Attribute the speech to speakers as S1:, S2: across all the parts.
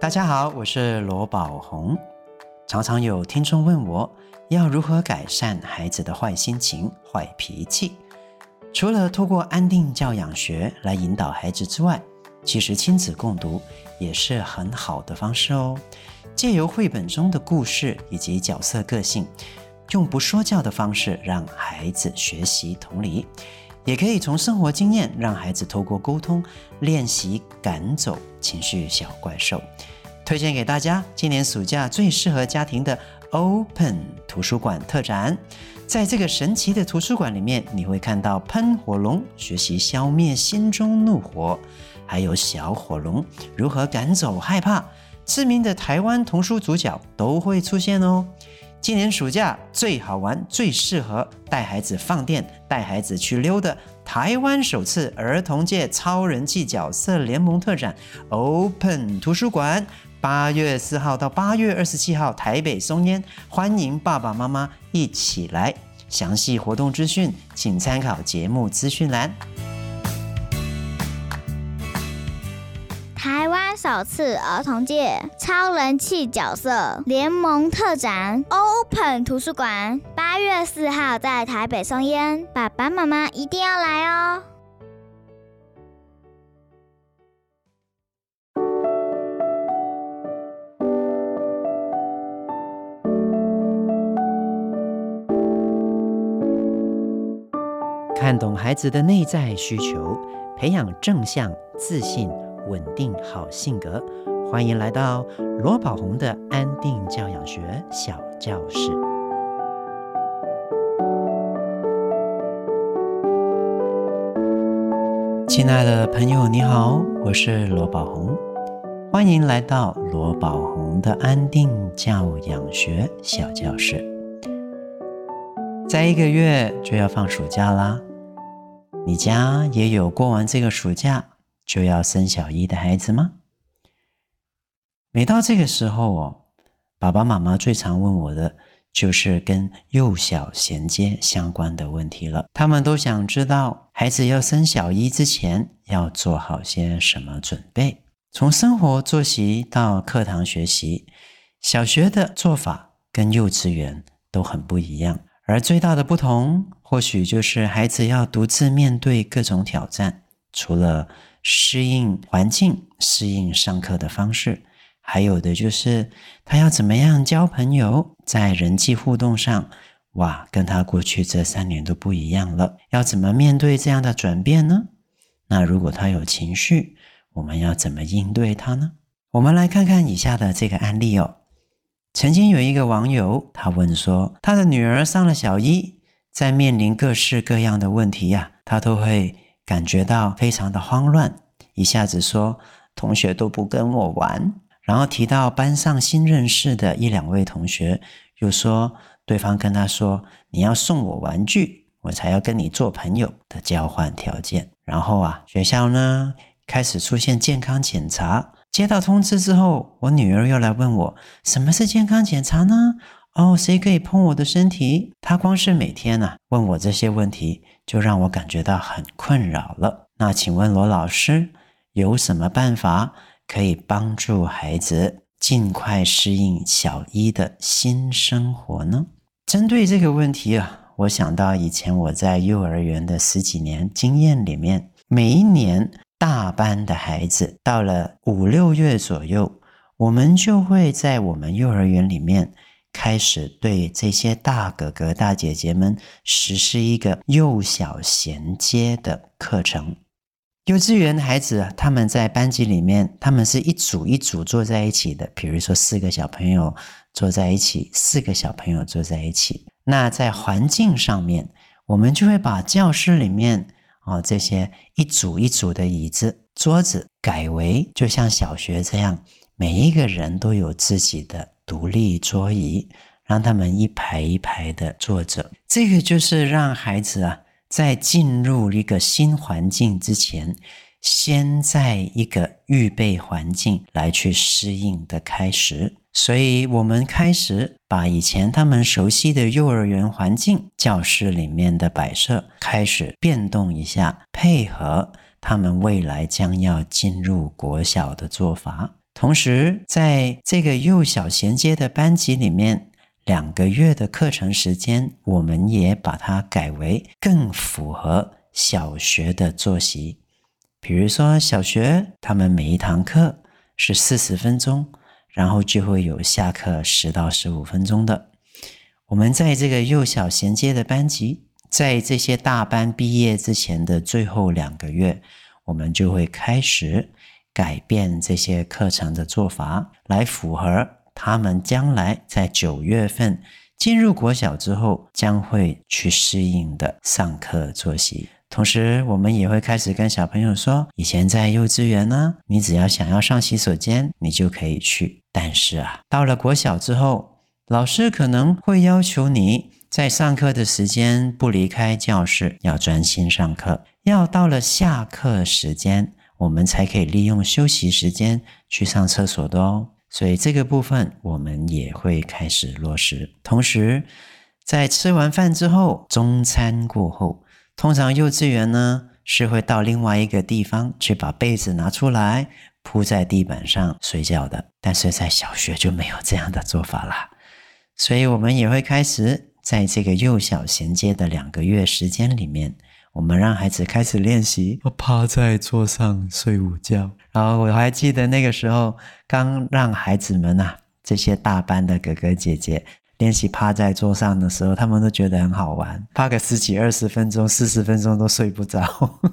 S1: 大家好，我是罗宝红。常常有听众问我，要如何改善孩子的坏心情、坏脾气？除了透过安定教养学来引导孩子之外，其实亲子共读也是很好的方式哦。借由绘本中的故事以及角色个性，用不说教的方式让孩子学习同理，也可以从生活经验让孩子透过沟通练习赶走情绪小怪兽。推荐给大家，今年暑假最适合家庭的 Open 图书馆特展。在这个神奇的图书馆里面，你会看到喷火龙学习消灭心中怒火，还有小火龙如何赶走害怕。知名的台湾童书主角都会出现哦。今年暑假最好玩、最适合带孩子放电、带孩子去溜的台湾首次儿童界超人气角色联盟特展 Open 图书馆。八月四号到八月二十七号，台北松烟，欢迎爸爸妈妈一起来。详细活动资讯，请参考节目资讯栏。
S2: 台湾首次儿童界超人气角色联盟特展 Open 图书馆，八月四号在台北松烟，爸爸妈妈一定要来哦。
S1: 看懂孩子的内在需求，培养正向、自信、稳定好性格。欢迎来到罗宝红的安定教养学小教室。亲爱的朋友，你好，我是罗宝红，欢迎来到罗宝红的安定教养学小教室。再一个月就要放暑假啦。你家也有过完这个暑假就要升小一的孩子吗？每到这个时候哦，爸爸妈妈最常问我的就是跟幼小衔接相关的问题了。他们都想知道孩子要升小一之前要做好些什么准备。从生活作息到课堂学习，小学的做法跟幼稚园都很不一样。而最大的不同，或许就是孩子要独自面对各种挑战，除了适应环境、适应上课的方式，还有的就是他要怎么样交朋友，在人际互动上，哇，跟他过去这三年都不一样了。要怎么面对这样的转变呢？那如果他有情绪，我们要怎么应对他呢？我们来看看以下的这个案例哦。曾经有一个网友，他问说，他的女儿上了小一，在面临各式各样的问题呀，他都会感觉到非常的慌乱。一下子说同学都不跟我玩，然后提到班上新认识的一两位同学，又说对方跟他说，你要送我玩具，我才要跟你做朋友的交换条件。然后啊，学校呢开始出现健康检查。接到通知之后，我女儿又来问我什么是健康检查呢？哦，谁可以碰我的身体？她光是每天啊问我这些问题，就让我感觉到很困扰了。那请问罗老师有什么办法可以帮助孩子尽快适应小一的新生活呢？针对这个问题啊，我想到以前我在幼儿园的十几年经验里面，每一年。大班的孩子到了五六月左右，我们就会在我们幼儿园里面开始对这些大哥哥大姐姐们实施一个幼小衔接的课程。幼稚园的孩子，他们在班级里面，他们是一组一组坐在一起的，比如说四个小朋友坐在一起，四个小朋友坐在一起。那在环境上面，我们就会把教室里面。哦，这些一组一组的椅子、桌子改为就像小学这样，每一个人都有自己的独立桌椅，让他们一排一排的坐着。这个就是让孩子啊，在进入一个新环境之前，先在一个预备环境来去适应的开始。所以，我们开始把以前他们熟悉的幼儿园环境、教室里面的摆设开始变动一下，配合他们未来将要进入国小的做法。同时，在这个幼小衔接的班级里面，两个月的课程时间，我们也把它改为更符合小学的作息。比如说，小学他们每一堂课是四十分钟，然后就会有下课十到十五分钟的。我们在这个幼小衔接的班级，在这些大班毕业之前的最后两个月，我们就会开始改变这些课程的做法，来符合他们将来在九月份进入国小之后将会去适应的上课作息。同时，我们也会开始跟小朋友说，以前在幼稚园呢，你只要想要上洗手间，你就可以去。但是啊，到了国小之后，老师可能会要求你在上课的时间不离开教室，要专心上课。要到了下课时间，我们才可以利用休息时间去上厕所的哦。所以这个部分我们也会开始落实。同时，在吃完饭之后，中餐过后。通常幼稚园呢是会到另外一个地方去把被子拿出来铺在地板上睡觉的，但是在小学就没有这样的做法啦。所以我们也会开始在这个幼小衔接的两个月时间里面，我们让孩子开始练习趴在桌上睡午觉。然后我还记得那个时候刚让孩子们啊，这些大班的哥哥姐姐。练习趴在桌上的时候，他们都觉得很好玩，趴个十几、二十分钟、四十分钟都睡不着。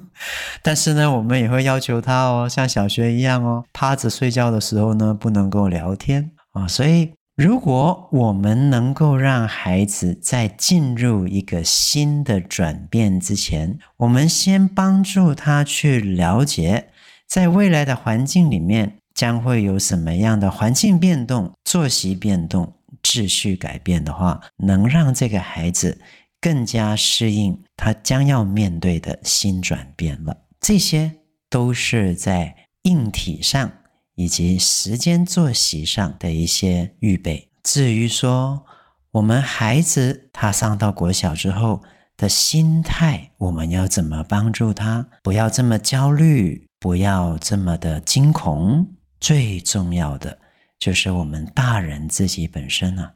S1: 但是呢，我们也会要求他哦，像小学一样哦，趴着睡觉的时候呢，不能够聊天啊、哦。所以，如果我们能够让孩子在进入一个新的转变之前，我们先帮助他去了解，在未来的环境里面将会有什么样的环境变动、作息变动。秩序改变的话，能让这个孩子更加适应他将要面对的新转变了。这些都是在硬体上以及时间作息上的一些预备。至于说我们孩子他上到国小之后的心态，我们要怎么帮助他？不要这么焦虑，不要这么的惊恐。最重要的。就是我们大人自己本身呢、啊，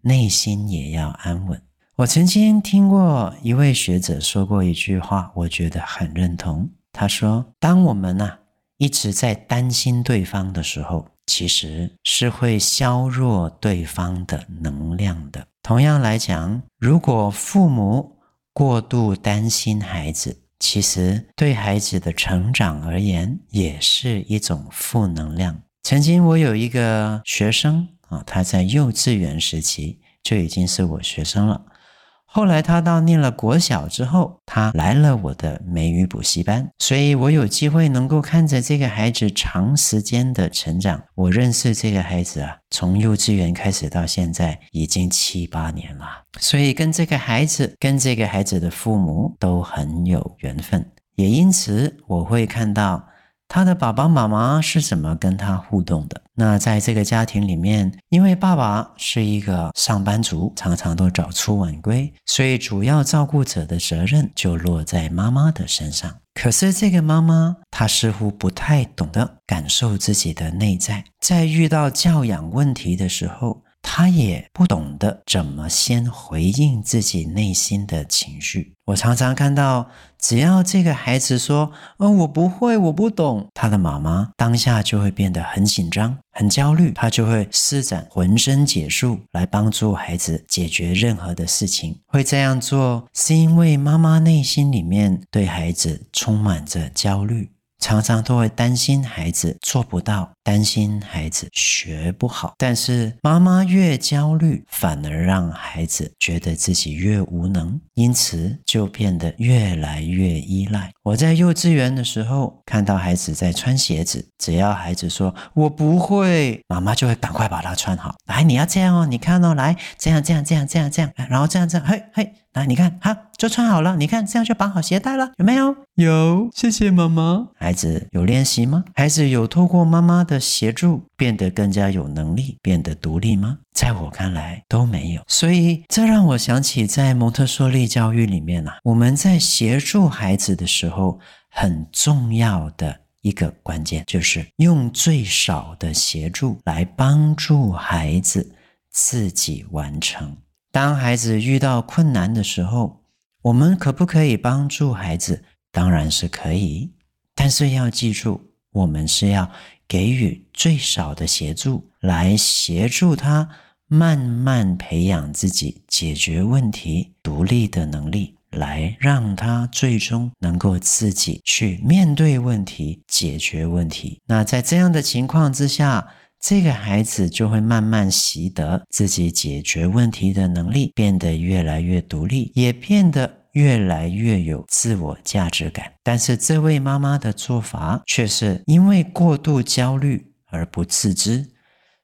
S1: 内心也要安稳。我曾经听过一位学者说过一句话，我觉得很认同。他说：“当我们呢、一直在担心对方的时候，其实是会削弱对方的能量的。同样来讲，如果父母过度担心孩子，其实对孩子的成长而言，也是一种负能量。”曾经我有一个学生啊，他在幼稚园时期就已经是我学生了。后来他到念了国小之后，他来了我的美语补习班，所以我有机会能够看着这个孩子长时间的成长。我认识这个孩子啊，从幼稚园开始到现在已经七八年了，所以跟这个孩子跟这个孩子的父母都很有缘分，也因此我会看到。他的爸爸妈妈是怎么跟他互动的？那在这个家庭里面，因为爸爸是一个上班族，常常都早出晚归，所以主要照顾者的责任就落在妈妈的身上。可是这个妈妈，她似乎不太懂得感受自己的内在，在遇到教养问题的时候，她也不懂得怎么先回应自己内心的情绪。我常常看到。只要这个孩子说：“哦，我不会，我不懂。”他的妈妈当下就会变得很紧张、很焦虑，他就会施展浑身解数来帮助孩子解决任何的事情。会这样做，是因为妈妈内心里面对孩子充满着焦虑。常常都会担心孩子做不到，担心孩子学不好。但是妈妈越焦虑，反而让孩子觉得自己越无能，因此就变得越来越依赖。我在幼稚园的时候，看到孩子在穿鞋子，只要孩子说“我不会”，妈妈就会赶快把它穿好。来，你要这样哦，你看哦，来，这样这样这样这样这样，然后这样这样，嘿嘿。来，你看，好，就穿好了。你看，这样就绑好鞋带了，有没有？
S3: 有，谢谢妈妈。
S1: 孩子有练习吗？孩子有透过妈妈协助，变得更加有能力，变得独立吗？在我看来，都没有。所以，这让我想起在蒙特梭利教育里面啊，我们在协助孩子的时候，很重要的。一个关键，就是用最少的协助来帮助孩子自己完成。当孩子遇到困难的时候，我们可不可以帮助孩子？当然是可以，但是要记住，我们是要给予最少的协助，来协助他慢慢培养自己解决问题独立的能力。来让他最终能够自己去面对问题、解决问题。那在这样的情况之下，这个孩子就会慢慢习得自己解决问题的能力，变得越来越独立，也变得越来越有自我价值感。但是这位妈妈的做法却是因为过度焦虑而不自知，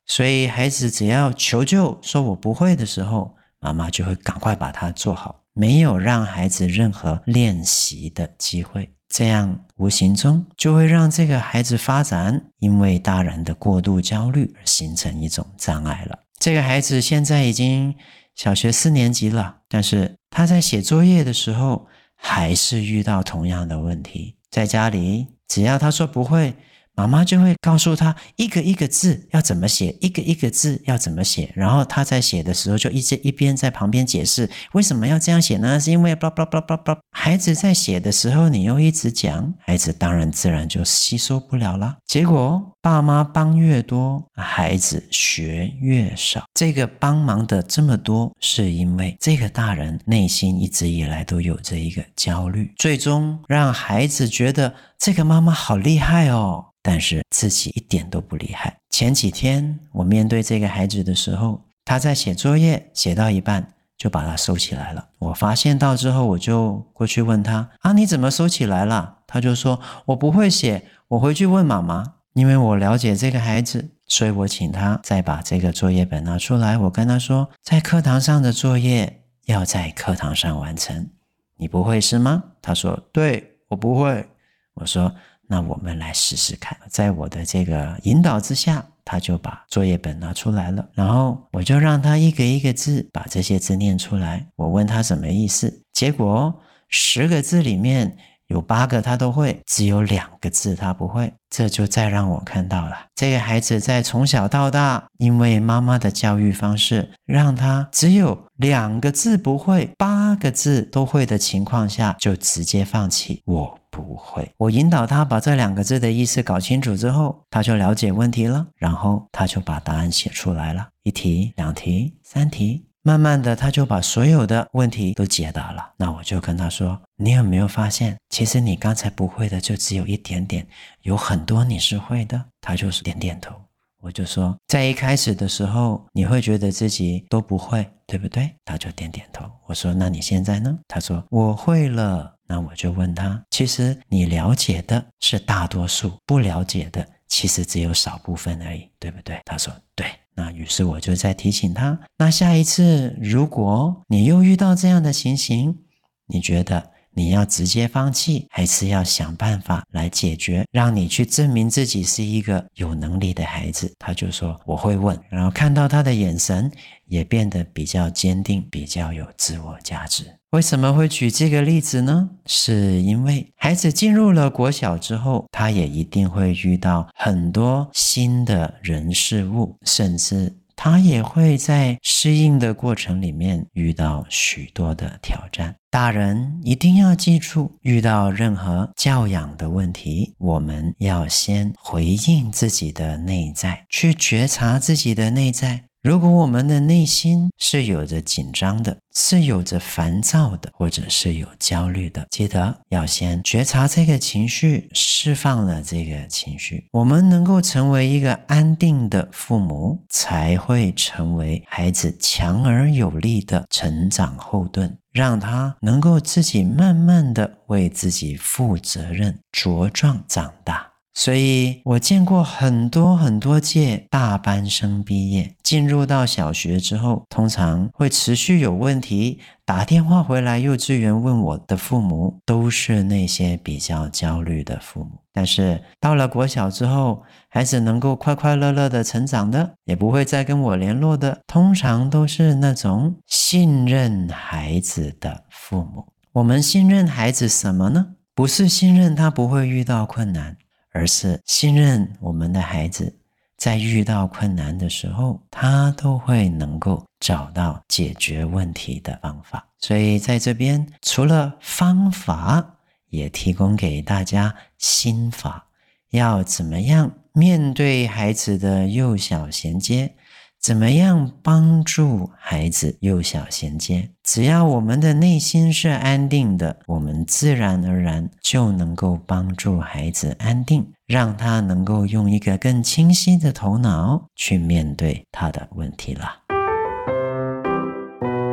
S1: 所以孩子只要求救说我不会的时候，妈妈就会赶快把它做好。没有让孩子任何练习的机会，这样无形中就会让这个孩子发展，因为大人的过度焦虑而形成一种障碍了。这个孩子现在已经小学四年级了，但是他在写作业的时候还是遇到同样的问题。在家里，只要他说不会，妈妈就会告诉他一个一个字要怎么写，一个一个字要怎么写。然后他在写的时候就一直一边在旁边解释为什么要这样写呢？是因为 blah blah blah blah blah。孩子在写的时候，你又一直讲，孩子当然自然就吸收不了了。结果爸妈帮越多，孩子学越少。这个帮忙的这么多，是因为这个大人内心一直以来都有着一个焦虑，最终让孩子觉得这个妈妈好厉害哦。但是自己一点都不厉害。前几天我面对这个孩子的时候，他在写作业，写到一半就把它收起来了。我发现到之后，我就过去问他：“啊，你怎么收起来了？”他就说：“我不会写，我回去问妈妈。”因为我了解这个孩子，所以我请他再把这个作业本拿出来。我跟他说：“在课堂上的作业要在课堂上完成，你不会是吗？”他说：“对，我不会。”我说。那我们来试试看，在我的这个引导之下，他就把作业本拿出来了，然后我就让他一个一个字把这些字念出来。我问他什么意思，结果十个字里面有八个他都会，只有两个字他不会。这就再让我看到了，这个孩子在从小到大，因为妈妈的教育方式，让他只有两个字不会，八个字都会的情况下，就直接放弃。我。不会，我引导他把这两个字的意思搞清楚之后，他就了解问题了，然后他就把答案写出来了，一题、两题、三题，慢慢的他就把所有的问题都解答了。那我就跟他说：“你有没有发现，其实你刚才不会的就只有一点点，有很多你是会的。”他就是点点头。我就说，在一开始的时候，你会觉得自己都不会，对不对？他就点点头。我说：“那你现在呢？”他说：“我会了。”那我就问他，其实你了解的是大多数，不了解的其实只有少部分而已，对不对？他说对。那于是我就再提醒他，那下一次如果你又遇到这样的情形，你觉得？你要直接放弃，还是要想办法来解决，让你去证明自己是一个有能力的孩子？他就说我会问，然后看到他的眼神也变得比较坚定，比较有自我价值。为什么会举这个例子呢？是因为孩子进入了国小之后，他也一定会遇到很多新的人事物，甚至。他也会在适应的过程里面遇到许多的挑战。大人一定要记住，遇到任何教养的问题，我们要先回应自己的内在，去觉察自己的内在。如果我们的内心是有着紧张的，是有着烦躁的，或者是有焦虑的，记得要先觉察这个情绪，释放了这个情绪，我们能够成为一个安定的父母，才会成为孩子强而有力的成长后盾，让他能够自己慢慢的为自己负责任，茁壮长大。所以我见过很多很多届大班生毕业，进入到小学之后，通常会持续有问题，打电话回来幼稚园问我的父母，都是那些比较焦虑的父母。但是到了国小之后，孩子能够快快乐乐的成长的，也不会再跟我联络的，通常都是那种信任孩子的父母。我们信任孩子什么呢？不是信任他不会遇到困难。而是信任我们的孩子，在遇到困难的时候，他都会能够找到解决问题的方法。所以在这边，除了方法，也提供给大家心法，要怎么样面对孩子的幼小衔接。怎么样帮助孩子幼小衔接？只要我们的内心是安定的，我们自然而然就能够帮助孩子安定，让他能够用一个更清晰的头脑去面对他的问题了。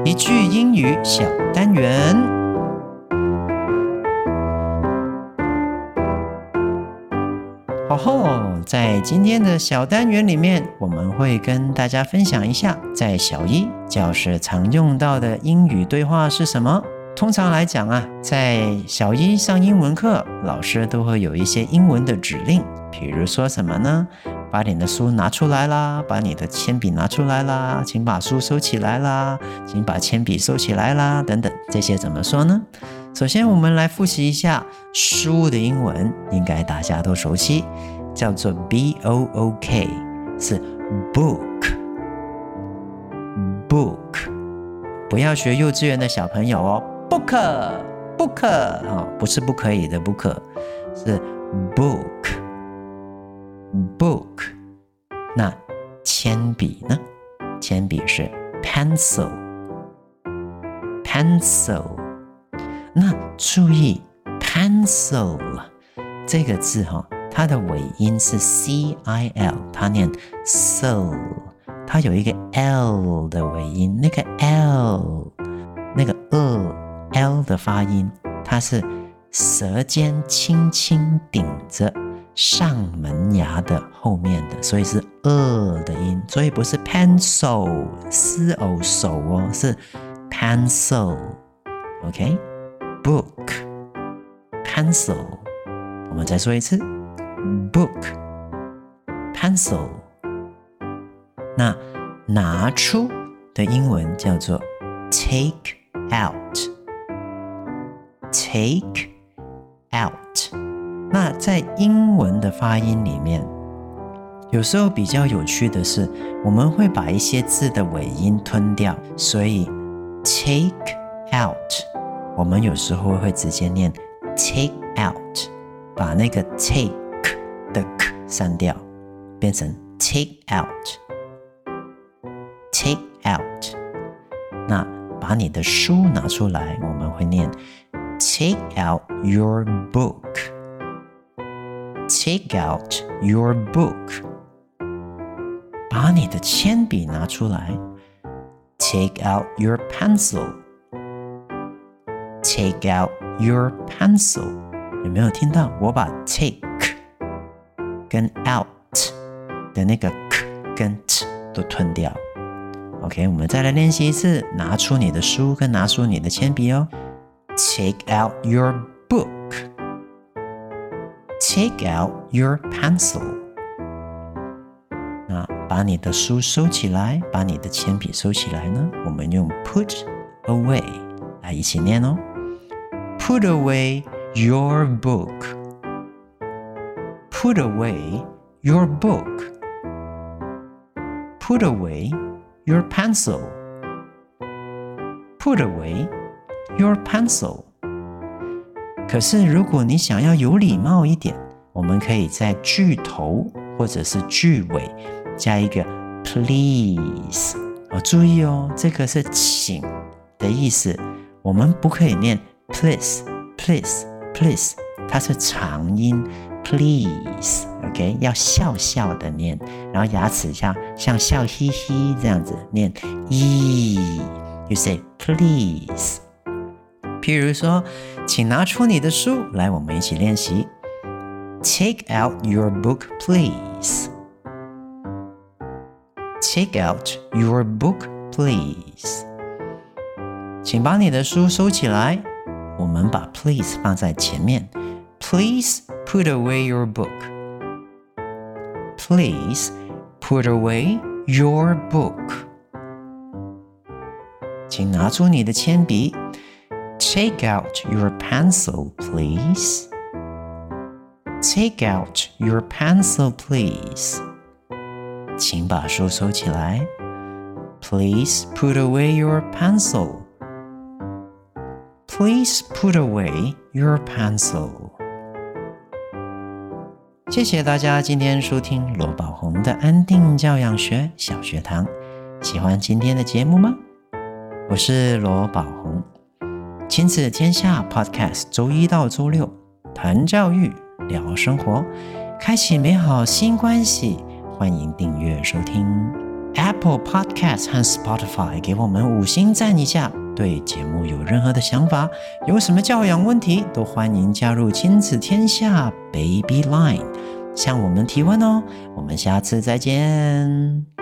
S1: 一句英语小单元。哦吼，在今天的小单元里面，我们会跟大家分享一下，在小一教室常用到的英语对话是什么。通常来讲啊，在小一上英文课，老师都会有一些英文的指令，比如说什么呢？把你的书拿出来啦，把你的铅笔拿出来啦，请把书收起来啦，请把铅笔收起来啦，等等，这些怎么说呢？首先，我们来复习一下书的英文，应该大家都熟悉，叫做 B O O K，是 book，book。不要学幼稚园的小朋友哦，book，book，啊，不是不可以的 book，是 book，book。那铅笔呢？铅笔是 pencil，pencil。那注意，pencil 这个字哈，它的尾音是 c i l，它念 so，它有一个 l 的尾音，那个 l，那个 e l 的发音，它是舌尖轻轻顶着上门牙的后面的，所以是 e 的音，所以不是 pencil 丝偶手哦，是 pencil，OK？book pencil 我们再说一次 book pencil 那拿出的英文叫做 take out take out 那在英文的发音里面有时候比较有趣的是我们会把一些字的尾音吞掉所以 take out 我们有时候会直接念 take out，把那个 take 的 k 删掉，变成 take out，take out。那把你的书拿出来，我们会念 take out your book，take out your book。把你的铅笔拿出来，take out your pencil。 Take out your pencil，有没有听到？我把 take 跟 out 的那个 k 跟 t 都吞掉。OK，我们再来练习一次，拿出你的书跟拿出你的铅笔哦。Take out your book，Take out your pencil。那把你的书收起来，把你的铅笔收起来呢？我们用 put away 来一起念哦。 Put away your book. Put away your book. Put away your pencil. Put away your pencil. 可是，如果你想要有礼貌一点，我们可以在句头或者是句尾加一个 please。哦，注意哦，这个是请的意思，我们不可以念。 Please, please, please，它是长音，please，OK，要笑笑的念，然后牙齿像像笑嘻嘻这样子念，e。You say please。譬如说，请拿出你的书来，我们一起练习。Take out your book, please. Take out your book, please. 请把你的书收起来。我们把 please 放在前面。Please put away your book. Please put away your book. 请拿出你的铅笔。Take out your pencil, please. Take out your pencil, please. 请把书收起来。Please put away your pencil. Please put away your pencil. 谢谢大家今天收听罗宝红的安定教养学小学堂。喜欢今天的节目吗？我是罗宝红，亲子天下 Podcast，周一到周六谈教育。聊生活，开启美好新关系。欢迎订阅收听 Apple Podcast 和 Spotify，给我们五星赞一下。对节目有任何的想法，有什么教养问题，都欢迎加入亲子天下 Baby Line，向我们提问哦。我们下次再见。